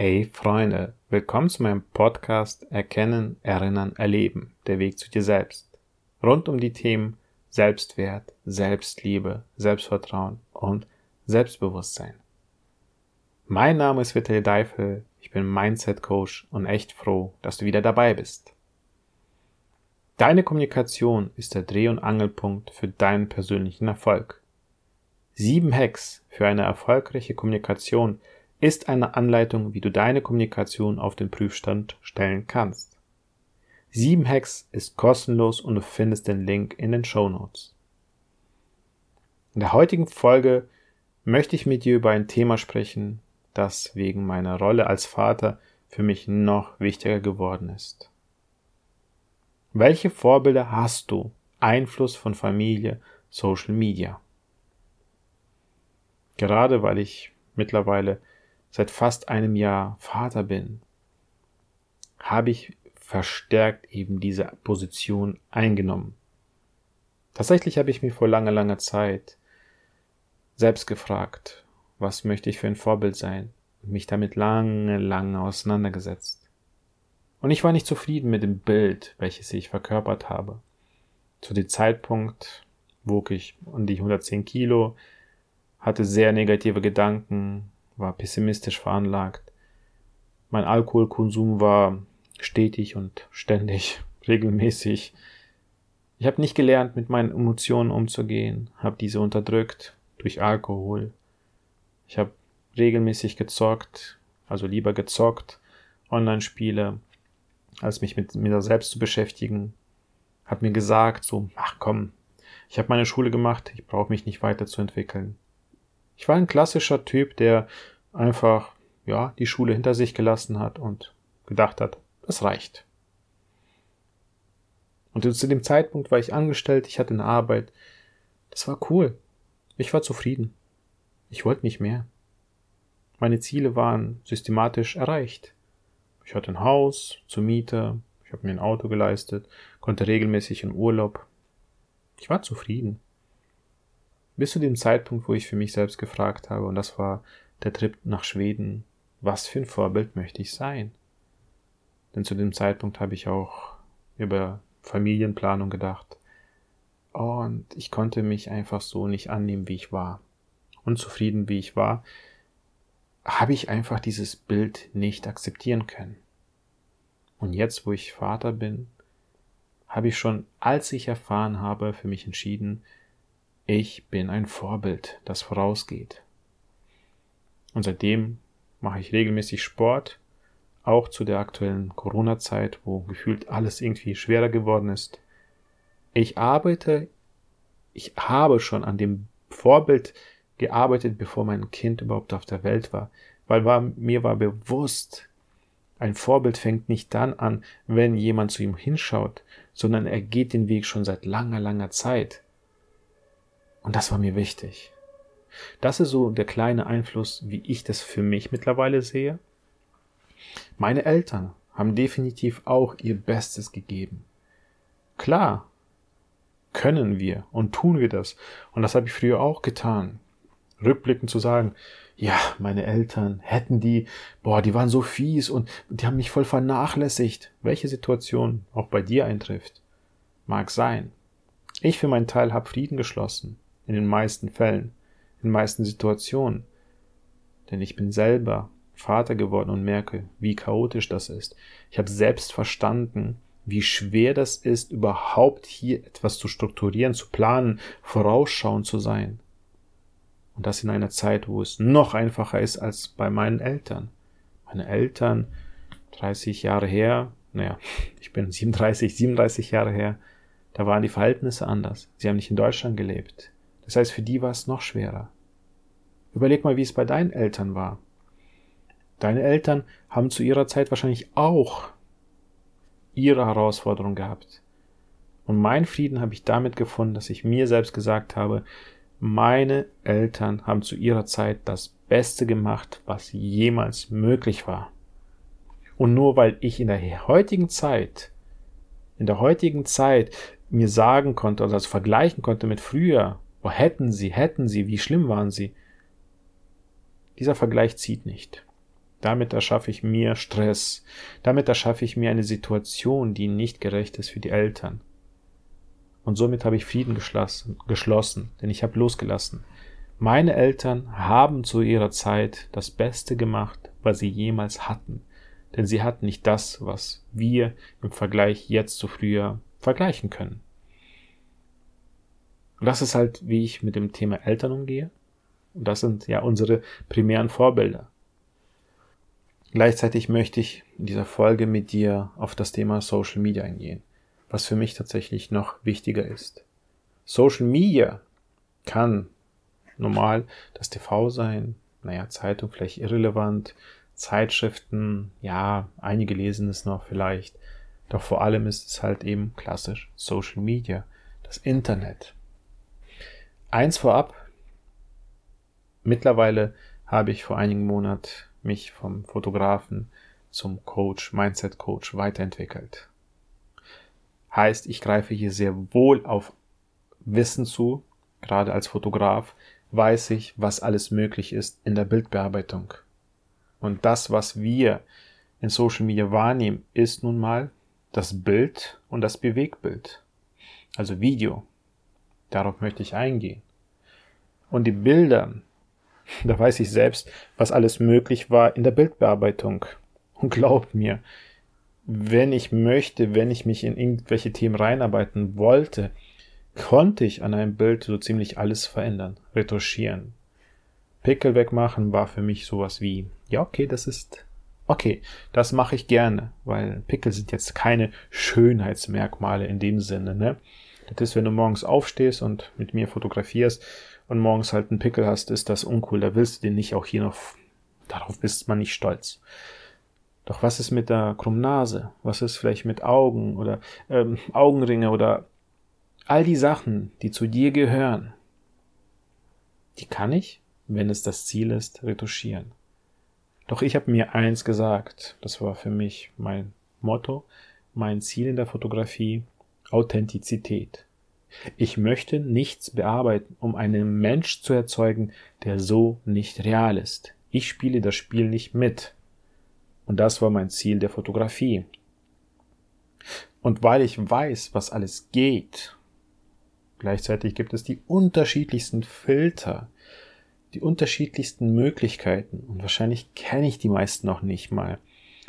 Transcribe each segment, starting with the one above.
Hey Freunde, willkommen zu meinem Podcast Erkennen, Erinnern, Erleben, der Weg zu dir selbst. Rund um die Themen Selbstwert, Selbstliebe, Selbstvertrauen und Selbstbewusstsein. Mein Name ist Vitali Deifel, ich bin Mindset Coach und echt froh, dass du wieder dabei bist. Deine Kommunikation ist der Dreh- und Angelpunkt für deinen persönlichen Erfolg. Sieben Hacks für eine erfolgreiche Kommunikation ist eine Anleitung, wie du deine Kommunikation auf den Prüfstand stellen kannst. Sieben Hacks ist kostenlos und du findest den Link in den Show Notes. In der heutigen Folge möchte ich mit dir über ein Thema sprechen, das wegen meiner Rolle als Vater für mich noch wichtiger geworden ist. Welche Vorbilder hast du? Einfluss von Familie, Social Media. Gerade weil ich mittlerweile seit fast einem Jahr Vater bin, habe ich verstärkt eben diese Position eingenommen. Tatsächlich habe ich mir vor langer, langer Zeit selbst gefragt, was möchte ich für ein Vorbild sein und mich damit lange, lange auseinandergesetzt. Und ich war nicht zufrieden mit dem Bild, welches ich verkörpert habe. Zu dem Zeitpunkt wog ich um die 110 Kilo, hatte sehr negative Gedanken, war pessimistisch veranlagt. Mein Alkoholkonsum war stetig und ständig, regelmäßig. Ich habe nicht gelernt, mit meinen Emotionen umzugehen, habe diese unterdrückt durch Alkohol. Ich habe regelmäßig gezockt, also lieber gezockt, Online-Spiele, als mich mit mir selbst zu beschäftigen. Hab mir gesagt, so, ach komm, ich habe meine Schule gemacht, ich brauche mich nicht weiterzuentwickeln. Ich war ein klassischer Typ, der einfach, ja, die Schule hinter sich gelassen hat und gedacht hat, das reicht. Und zu dem Zeitpunkt war ich angestellt, ich hatte eine Arbeit. Das war cool. Ich war zufrieden. Ich wollte nicht mehr. Meine Ziele waren systematisch erreicht. Ich hatte ein Haus zur Miete, ich habe mir ein Auto geleistet, konnte regelmäßig in Urlaub. Ich war zufrieden. Bis zu dem Zeitpunkt, wo ich für mich selbst gefragt habe, und das war der Trip nach Schweden, was für ein Vorbild möchte ich sein? Denn zu dem Zeitpunkt habe ich auch über Familienplanung gedacht. Und ich konnte mich einfach so nicht annehmen, wie ich war. Unzufrieden, wie ich war, habe ich einfach dieses Bild nicht akzeptieren können. Und jetzt, wo ich Vater bin, habe ich schon, als ich erfahren habe, für mich entschieden, ich bin ein Vorbild, das vorausgeht. Und seitdem mache ich regelmäßig Sport, auch zu der aktuellen Corona-Zeit, wo gefühlt alles irgendwie schwerer geworden ist. Ich arbeite, ich habe schon an dem Vorbild gearbeitet, bevor mein Kind überhaupt auf der Welt war, weil war, mir war bewusst, ein Vorbild fängt nicht dann an, wenn jemand zu ihm hinschaut, sondern er geht den Weg schon seit langer, langer Zeit. Und das war mir wichtig. Das ist so der kleine Einfluss, wie ich das für mich mittlerweile sehe. Meine Eltern haben definitiv auch ihr Bestes gegeben. Klar, können wir und tun wir das. Und das habe ich früher auch getan. Rückblickend zu sagen, ja, meine Eltern hätten die, boah, die waren so fies und die haben mich voll vernachlässigt. Welche Situation auch bei dir eintrifft, mag sein. Ich für meinen Teil habe Frieden geschlossen in den meisten Fällen, in den meisten Situationen. Denn ich bin selber Vater geworden und merke, wie chaotisch das ist. Ich habe selbst verstanden, wie schwer das ist, überhaupt hier etwas zu strukturieren, zu planen, vorausschauend zu sein. Und das in einer Zeit, wo es noch einfacher ist als bei meinen Eltern. Meine Eltern, 30 Jahre her, naja, ich bin 37, 37 Jahre her, da waren die Verhältnisse anders. Sie haben nicht in Deutschland gelebt. Das heißt, für die war es noch schwerer. Überleg mal, wie es bei deinen Eltern war. Deine Eltern haben zu ihrer Zeit wahrscheinlich auch ihre Herausforderung gehabt. Und mein Frieden habe ich damit gefunden, dass ich mir selbst gesagt habe, meine Eltern haben zu ihrer Zeit das Beste gemacht, was jemals möglich war. Und nur weil ich in der heutigen Zeit, in der heutigen Zeit mir sagen konnte, also vergleichen konnte mit früher, Oh, hätten sie, hätten sie, wie schlimm waren sie. Dieser Vergleich zieht nicht. Damit erschaffe ich mir Stress. Damit erschaffe ich mir eine Situation, die nicht gerecht ist für die Eltern. Und somit habe ich Frieden geschlossen, geschlossen denn ich habe losgelassen. Meine Eltern haben zu ihrer Zeit das Beste gemacht, was sie jemals hatten. Denn sie hatten nicht das, was wir im Vergleich jetzt zu früher vergleichen können. Und das ist halt, wie ich mit dem Thema Eltern umgehe. Und das sind ja unsere primären Vorbilder. Gleichzeitig möchte ich in dieser Folge mit dir auf das Thema Social Media eingehen, was für mich tatsächlich noch wichtiger ist. Social Media kann normal das TV sein, naja, Zeitung vielleicht irrelevant, Zeitschriften, ja, einige lesen es noch vielleicht, doch vor allem ist es halt eben klassisch Social Media, das Internet. Eins vorab, mittlerweile habe ich vor einigen Monaten mich vom Fotografen zum Coach, Mindset Coach weiterentwickelt. Heißt, ich greife hier sehr wohl auf Wissen zu, gerade als Fotograf weiß ich, was alles möglich ist in der Bildbearbeitung. Und das, was wir in Social Media wahrnehmen, ist nun mal das Bild und das Bewegbild. Also Video. Darauf möchte ich eingehen. Und die Bilder, da weiß ich selbst, was alles möglich war in der Bildbearbeitung. Und glaubt mir, wenn ich möchte, wenn ich mich in irgendwelche Themen reinarbeiten wollte, konnte ich an einem Bild so ziemlich alles verändern, retuschieren. Pickel wegmachen war für mich sowas wie, ja, okay, das ist, okay, das mache ich gerne, weil Pickel sind jetzt keine Schönheitsmerkmale in dem Sinne, ne? Das ist, wenn du morgens aufstehst und mit mir fotografierst und morgens halt einen Pickel hast, ist das uncool. Da willst du den nicht auch hier noch, darauf bist man nicht stolz. Doch was ist mit der krummen Nase? Was ist vielleicht mit Augen oder ähm, Augenringe oder All die Sachen, die zu dir gehören, die kann ich, wenn es das Ziel ist, retuschieren. Doch ich habe mir eins gesagt, das war für mich mein Motto, mein Ziel in der Fotografie, Authentizität. Ich möchte nichts bearbeiten, um einen Mensch zu erzeugen, der so nicht real ist. Ich spiele das Spiel nicht mit. Und das war mein Ziel der Fotografie. Und weil ich weiß, was alles geht Gleichzeitig gibt es die unterschiedlichsten Filter, die unterschiedlichsten Möglichkeiten und wahrscheinlich kenne ich die meisten noch nicht mal.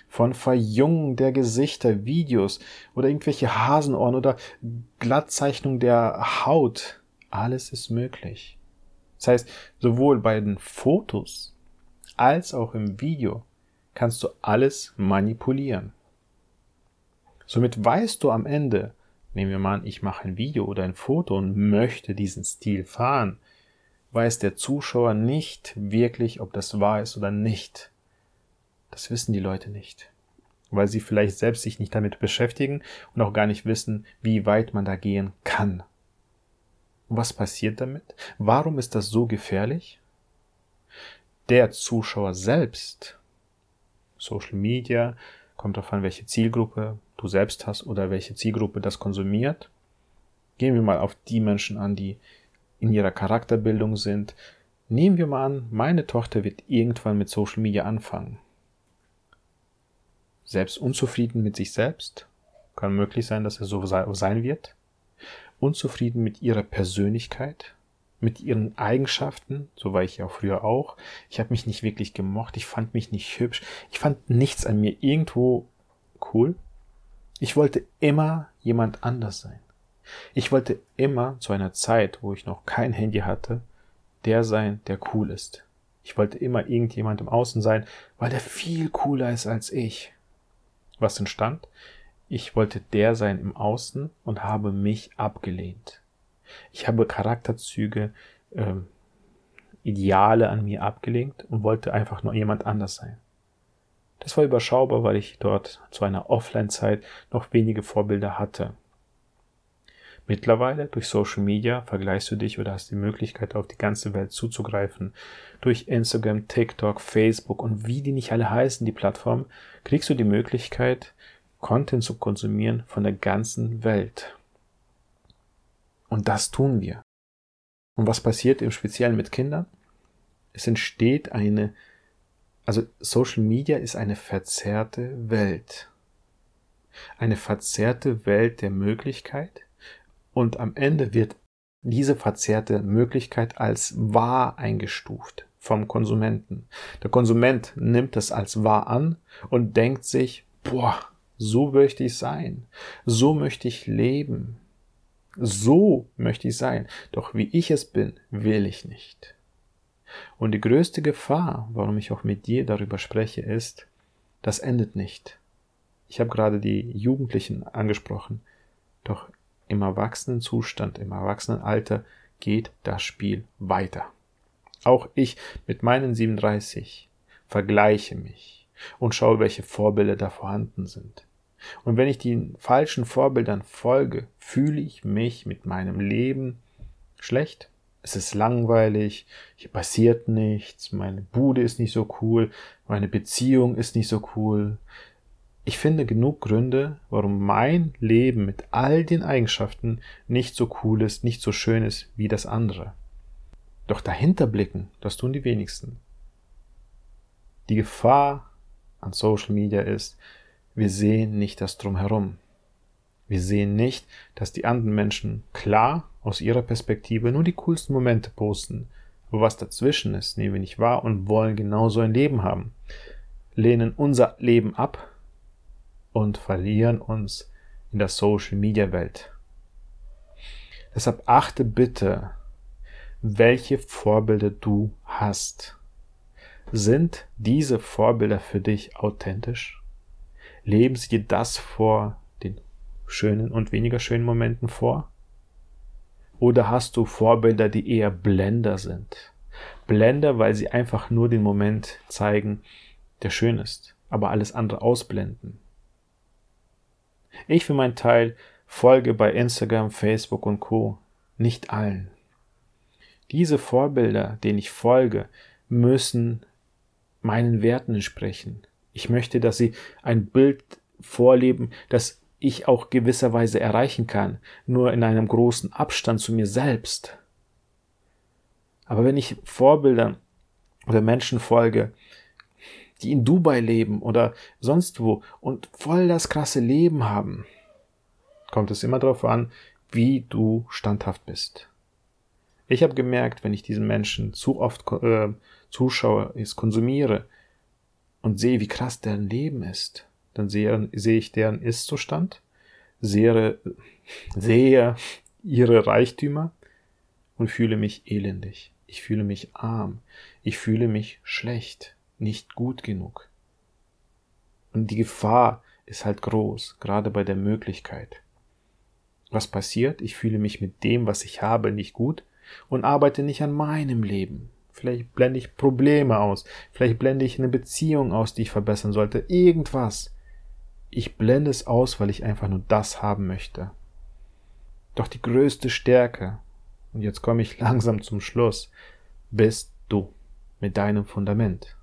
Von Verjüngung der Gesichter, Videos oder irgendwelche Hasenohren oder Glattzeichnung der Haut. Alles ist möglich. Das heißt, sowohl bei den Fotos als auch im Video kannst du alles manipulieren. Somit weißt du am Ende, Nehmen wir mal an, ich mache ein Video oder ein Foto und möchte diesen Stil fahren, weiß der Zuschauer nicht wirklich, ob das wahr ist oder nicht. Das wissen die Leute nicht, weil sie vielleicht selbst sich nicht damit beschäftigen und auch gar nicht wissen, wie weit man da gehen kann. Was passiert damit? Warum ist das so gefährlich? Der Zuschauer selbst, Social Media, kommt darauf an, welche Zielgruppe, du selbst hast oder welche Zielgruppe das konsumiert. Gehen wir mal auf die Menschen an, die in ihrer Charakterbildung sind. Nehmen wir mal an, meine Tochter wird irgendwann mit Social Media anfangen. Selbst unzufrieden mit sich selbst, kann möglich sein, dass er so sein wird. Unzufrieden mit ihrer Persönlichkeit, mit ihren Eigenschaften, so war ich ja früher auch. Ich habe mich nicht wirklich gemocht, ich fand mich nicht hübsch, ich fand nichts an mir irgendwo cool. Ich wollte immer jemand anders sein. Ich wollte immer zu einer Zeit, wo ich noch kein Handy hatte, der sein, der cool ist. Ich wollte immer irgendjemand im Außen sein, weil der viel cooler ist als ich. Was entstand? Ich wollte der sein im Außen und habe mich abgelehnt. Ich habe Charakterzüge, ähm, Ideale an mir abgelehnt und wollte einfach nur jemand anders sein. Das war überschaubar, weil ich dort zu einer Offline-Zeit noch wenige Vorbilder hatte. Mittlerweile durch Social Media vergleichst du dich oder hast die Möglichkeit, auf die ganze Welt zuzugreifen. Durch Instagram, TikTok, Facebook und wie die nicht alle heißen, die Plattform, kriegst du die Möglichkeit, Content zu konsumieren von der ganzen Welt. Und das tun wir. Und was passiert im Speziellen mit Kindern? Es entsteht eine Also Social Media ist eine verzerrte Welt. Eine verzerrte Welt der Möglichkeit und am Ende wird diese verzerrte Möglichkeit als wahr eingestuft vom Konsumenten. Der Konsument nimmt das als wahr an und denkt sich, boah, so möchte ich sein, so möchte ich leben, so möchte ich sein, doch wie ich es bin, will ich nicht. Und die größte Gefahr, warum ich auch mit dir darüber spreche, ist, das endet nicht. Ich habe gerade die Jugendlichen angesprochen, doch im Erwachsenenzustand, im Erwachsenenalter geht das Spiel weiter. Auch ich mit meinen 37 vergleiche mich und schaue, welche Vorbilder da vorhanden sind. Und wenn ich den falschen Vorbildern folge, fühle ich mich mit meinem Leben schlecht es ist langweilig, hier passiert nichts, meine Bude ist nicht so cool, meine Beziehung ist nicht so cool. Ich finde genug Gründe, warum mein Leben mit all den Eigenschaften nicht so cool ist, nicht so schön ist wie das andere. Doch dahinter blicken, das tun die wenigsten. Die Gefahr an Social Media ist, wir sehen nicht das drumherum. Wir sehen nicht, dass die anderen Menschen klar aus ihrer Perspektive nur die coolsten Momente posten. Aber was dazwischen ist, nehmen wir nicht wahr und wollen genauso ein Leben haben. Lehnen unser Leben ab und verlieren uns in der Social Media Welt. Deshalb achte bitte, welche Vorbilder du hast. Sind diese Vorbilder für dich authentisch? Leben sie dir das vor den schönen und weniger schönen Momenten vor? Oder hast du Vorbilder, die eher Blender sind? Blender, weil sie einfach nur den Moment zeigen, der schön ist, aber alles andere ausblenden. Ich für meinen Teil folge bei Instagram, Facebook und Co. nicht allen. Diese Vorbilder, denen ich folge, müssen meinen Werten entsprechen. Ich möchte, dass sie ein Bild vorleben, das ich auch gewisserweise erreichen kann, nur in einem großen Abstand zu mir selbst. Aber wenn ich Vorbildern oder Menschen folge, die in Dubai leben oder sonst wo und voll das krasse Leben haben, kommt es immer darauf an, wie du standhaft bist. Ich habe gemerkt, wenn ich diesen Menschen zu oft äh, zuschaue, es konsumiere und sehe, wie krass deren Leben ist, dann sehe, sehe ich deren Ist-Zustand, sehe, sehe ihre Reichtümer und fühle mich elendig. Ich fühle mich arm. Ich fühle mich schlecht, nicht gut genug. Und die Gefahr ist halt groß, gerade bei der Möglichkeit. Was passiert? Ich fühle mich mit dem, was ich habe, nicht gut und arbeite nicht an meinem Leben. Vielleicht blende ich Probleme aus. Vielleicht blende ich eine Beziehung aus, die ich verbessern sollte. Irgendwas. Ich blende es aus, weil ich einfach nur das haben möchte. Doch die größte Stärke, und jetzt komme ich langsam zum Schluss, bist du mit deinem Fundament.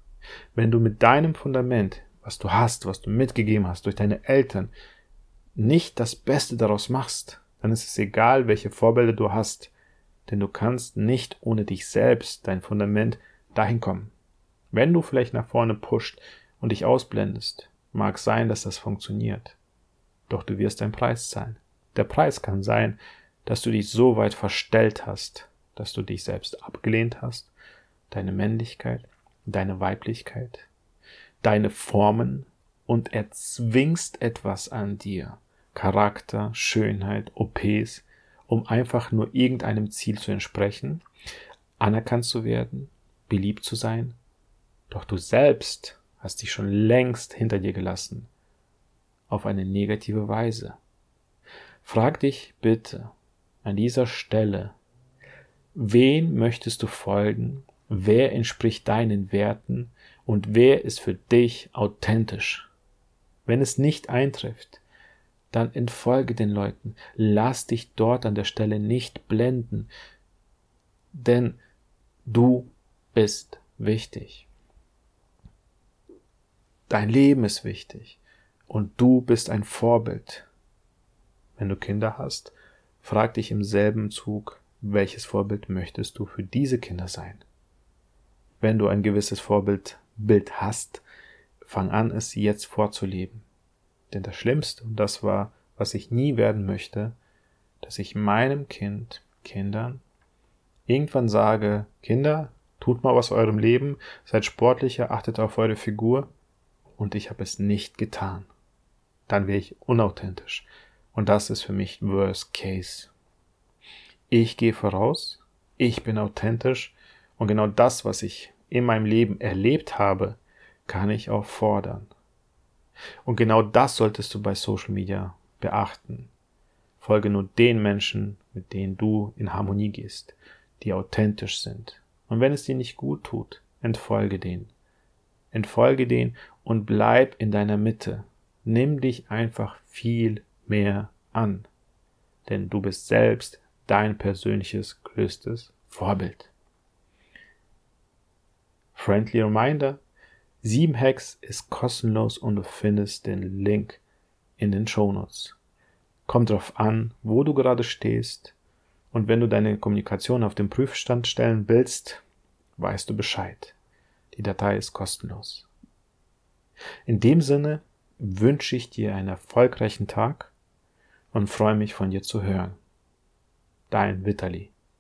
Wenn du mit deinem Fundament, was du hast, was du mitgegeben hast durch deine Eltern, nicht das Beste daraus machst, dann ist es egal, welche Vorbilder du hast, denn du kannst nicht ohne dich selbst, dein Fundament, dahin kommen. Wenn du vielleicht nach vorne pusht und dich ausblendest, Mag sein, dass das funktioniert. Doch du wirst einen Preis zahlen. Der Preis kann sein, dass du dich so weit verstellt hast, dass du dich selbst abgelehnt hast, deine Männlichkeit, deine Weiblichkeit, deine Formen und erzwingst etwas an dir. Charakter, Schönheit, OPs, um einfach nur irgendeinem Ziel zu entsprechen, anerkannt zu werden, beliebt zu sein. Doch du selbst hast dich schon längst hinter dir gelassen. Auf eine negative Weise. Frag dich bitte an dieser Stelle, wen möchtest du folgen, wer entspricht deinen Werten und wer ist für dich authentisch. Wenn es nicht eintrifft, dann entfolge den Leuten, lass dich dort an der Stelle nicht blenden, denn du bist wichtig. Dein Leben ist wichtig und du bist ein Vorbild. Wenn du Kinder hast, frag dich im selben Zug, welches Vorbild möchtest du für diese Kinder sein? Wenn du ein gewisses Vorbild Bild hast, fang an, es jetzt vorzuleben. Denn das Schlimmste, und das war, was ich nie werden möchte, dass ich meinem Kind, Kindern, irgendwann sage, Kinder, tut mal was eurem Leben, seid sportlicher, achtet auf eure Figur, und ich habe es nicht getan. Dann wäre ich unauthentisch. Und das ist für mich Worst Case. Ich gehe voraus, ich bin authentisch und genau das, was ich in meinem Leben erlebt habe, kann ich auch fordern. Und genau das solltest du bei Social Media beachten. Folge nur den Menschen, mit denen du in Harmonie gehst, die authentisch sind. Und wenn es dir nicht gut tut, entfolge denen. Entfolge denen und bleib in deiner Mitte. Nimm dich einfach viel mehr an. Denn du bist selbst dein persönliches größtes Vorbild. Friendly Reminder, 7 Hacks ist kostenlos und du findest den Link in den Show Notes. Kommt drauf an, wo du gerade stehst und wenn du deine Kommunikation auf den Prüfstand stellen willst, weißt du Bescheid. Die Datei ist kostenlos. In dem Sinne wünsche ich dir einen erfolgreichen Tag und freue mich von dir zu hören. Dein Vitali.